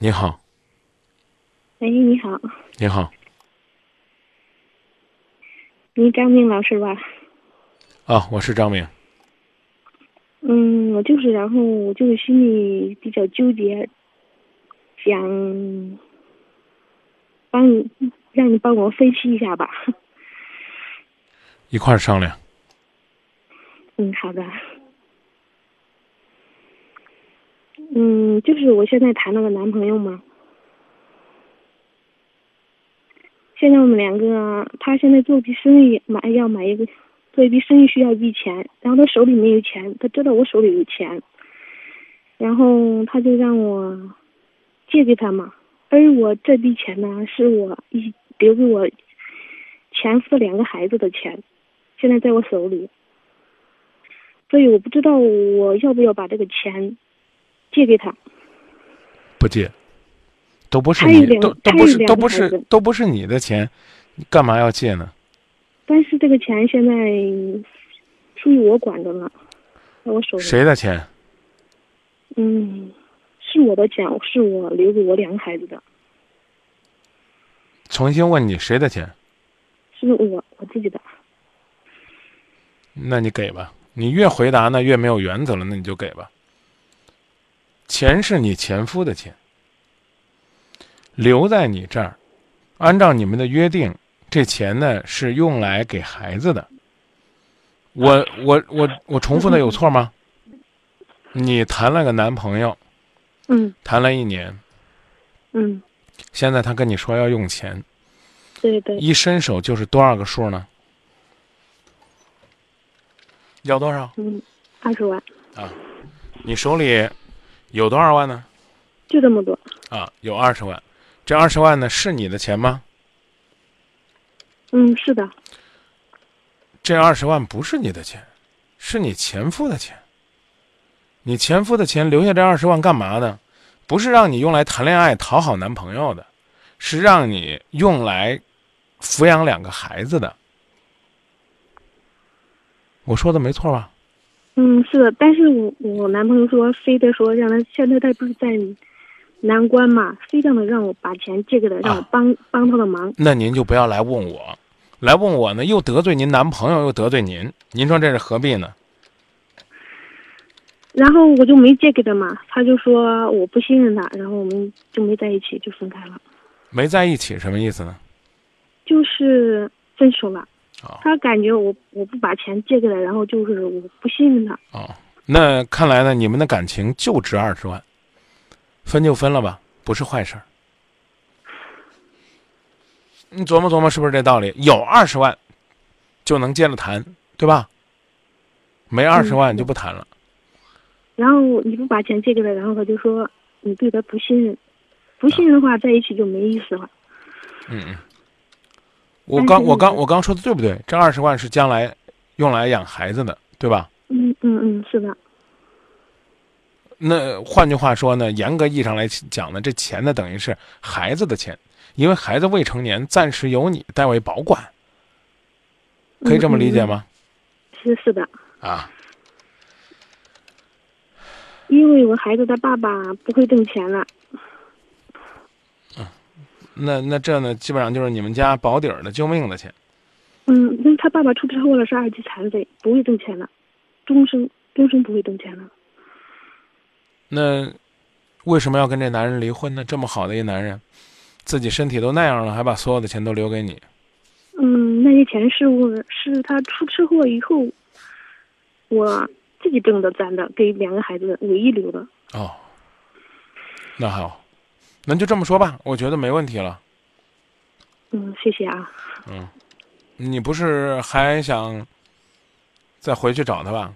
你好，喂，你好，你好，你张明老师吧？啊，我是张明。嗯，我就是，然后我就是心里比较纠结，想帮你，让你帮我分析一下吧。一块儿商量。嗯，好的。嗯，就是我现在谈那个男朋友嘛。现在我们两个，他现在做笔生意，买要买一个，做一笔生意需要一笔钱，然后他手里没有钱，他知道我手里有钱，然后他就让我借给他嘛，而我这笔钱呢，是我一留给我前夫的两个孩子的钱，现在在我手里，所以我不知道我要不要把这个钱借给他。不借，都不是你，都都不是，都不是都不是你的钱，你干嘛要借呢？但是这个钱现在属于我管着呢，在我手里。谁的钱？嗯，是我的钱，是我留给我两个孩子的，重新问你，谁的钱？是我我自己的。那你给吧。你越回答呢，越没有原则了，那你就给吧。钱是你前夫的钱，留在你这儿，按照你们的约定，这钱呢是用来给孩子的。我我我我重复的有错吗？你谈了个男朋友，嗯谈了一年，嗯，现在他跟你说要用钱，对对，一伸手就是多少个数呢？要多少嗯，二十万，啊？你手里有多少万呢？就这么多。啊，有二十万。这二十万呢是你的钱吗？嗯，是的，这二十万不是你的钱，是你前夫的钱。你前夫的钱留下这二十万干嘛呢？不是让你用来谈恋爱、讨好男朋友的，是让你用来抚养两个孩子的。我说的没错吧？嗯，是的。但是我我男朋友说，非得说让他现在他不是在难关嘛，非让他让我把钱借给他，让我啊帮、帮他的忙。那您就不要来问我，来问我呢，又得罪您男朋友，又得罪您，您说这是何必呢？然后我就没借给他嘛，他就说我不信任他，然后我们就没在一起，就分开了，没在一起什么意思呢？就是分手了。啊他感觉我我不把钱借给他，然后就是我不信任他。哦，那看来呢，你们的感情就值二十万，分就分了吧，不是坏事儿。你琢磨琢磨，是不是这道理？有二十万就能接着谈，对吧？没二十万就不谈了。然后你不把钱借给他，然后他就说你对他不信任，不信任的话在一起就没意思了。嗯嗯。我刚我刚我刚说的对不对？这二十万是将来用来养孩子的，对吧？嗯嗯嗯，是的，那换句话说呢，严格意义上来讲呢，这钱呢等于是孩子的钱，因为孩子未成年，暂时由你代为保管，可以这么理解吗？是是的，啊，因为我孩子他爸爸不会挣钱了。那那这呢，基本上就是你们家保底儿的救命的钱。嗯，因为他爸爸出车祸了，是二级残废，不会挣钱了，终生终生不会挣钱了。那为什么要跟这男人离婚呢？这么好的一男人，自己身体都那样了，还把所有的钱都留给你，嗯，那些钱是我是他出车祸以后，我自己挣的攒的，给两个孩子唯一留的。哦，那好，那就这么说吧，我觉得没问题了。嗯，谢谢啊。嗯，你不是还想再回去找他吧？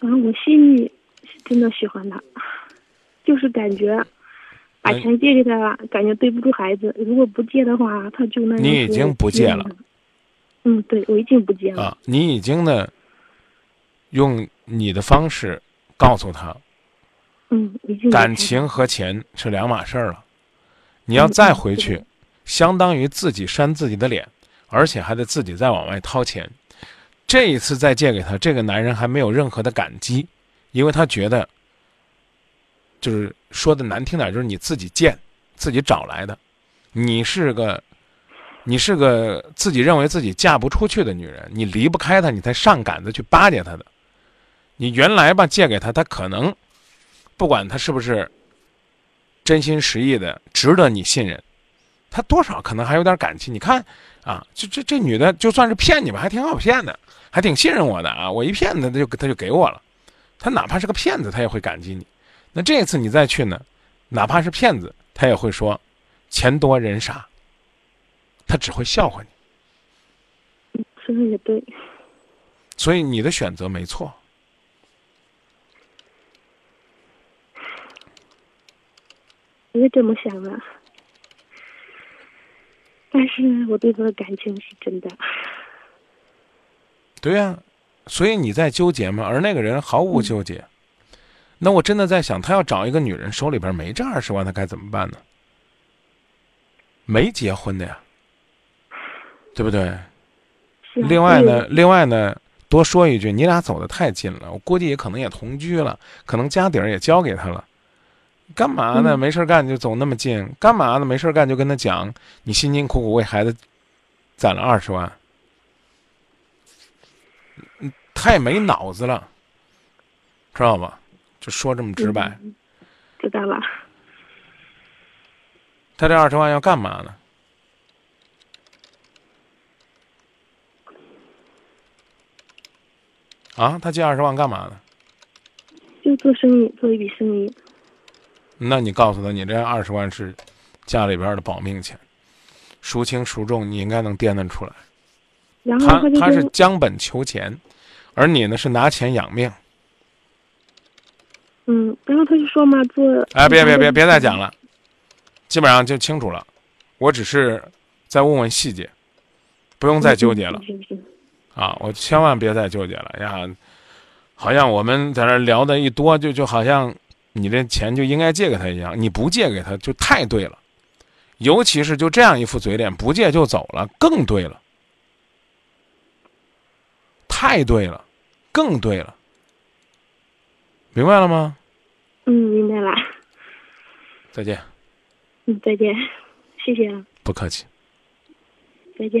嗯，我心里是真的喜欢他，就是感觉把钱借给他，感觉对不住孩子。如果不借的话，他就那样。你已经不借了。嗯，对，我已经不借了。啊，你已经呢，用你的方式告诉他，嗯，感情和钱是两码事儿了。你要再回去，相当于自己扇自己的脸，而且还得自己再往外掏钱。这一次再借给他，这个男人还没有任何的感激，因为他觉得就是说的难听点，就是你自己贱，自己找来的。你是个，你是个自己认为自己嫁不出去的女人，你离不开他，你才上杆子去巴结他的。你原来吧借给他，他可能不管他是不是真心实意的，值得你信任，他多少可能还有点感情。你看啊，这这这女的就算是骗你吧，还挺好骗的，还挺信任我的啊。我一骗他，他就他就给我了。他哪怕是个骗子，他也会感激你。那这一次你再去呢，哪怕是骗子，他也会说。钱多人傻，他只会笑话你。说的也对。所以你的选择没错。我也这么想的，但是我对他的感情是真的。对呀，所以你在纠结吗？而那个人毫无纠结。那我真的在想，他要找一个女人，手里边没这二十万，他该怎么办呢？没结婚的呀，对不对？另外呢，另外呢，多说一句，你俩走的太近了，我估计也可能也同居了，可能家底儿也交给他了。干嘛呢？没事干就走那么近？干嘛呢？没事干就跟他讲，你辛辛苦苦为孩子攒了二十万，他也没脑子了，知道吧？就说这么直白。知道了。他这二十万要干嘛呢？啊，他借二十万干嘛呢？就做生意，做一笔生意。那你告诉他，你这二十万是家里边的保命钱，孰轻孰重，你应该能掂量出来。然后他他是将本求钱，而你呢是拿钱养命。嗯，然后他就说嘛，做哎，别别别别再讲了。基本上就清楚了，我只是再问问细节，不用再纠结了。啊，我千万别再纠结了呀！好像我们在那聊的一多，就就好像你这钱就应该借给他一样，你不借给他就太对了。尤其是就这样一副嘴脸，不借就走了，更对了，太对了，更对了，明白了吗？嗯，明白了。再见。嗯，再见，谢谢啊。不客气。再见。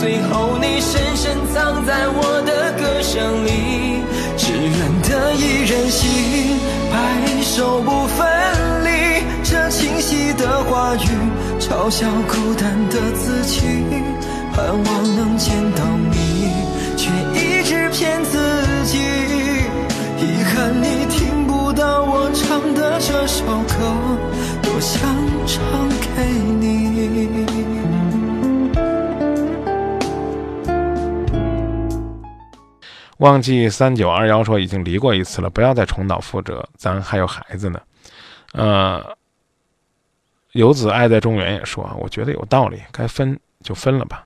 最后你深深藏在我的歌声里。只愿得一人心，白首不分离。这清晰的话语，嘲笑孤单的自己。盼望能见到你，却一直骗自己。遗憾你听不到我唱的这首歌，多想唱忘记三九二幺说已经离过一次了，不要再重蹈覆辙，咱还有孩子呢。呃，游子爱在中原也说，我觉得有道理，该分就分了吧。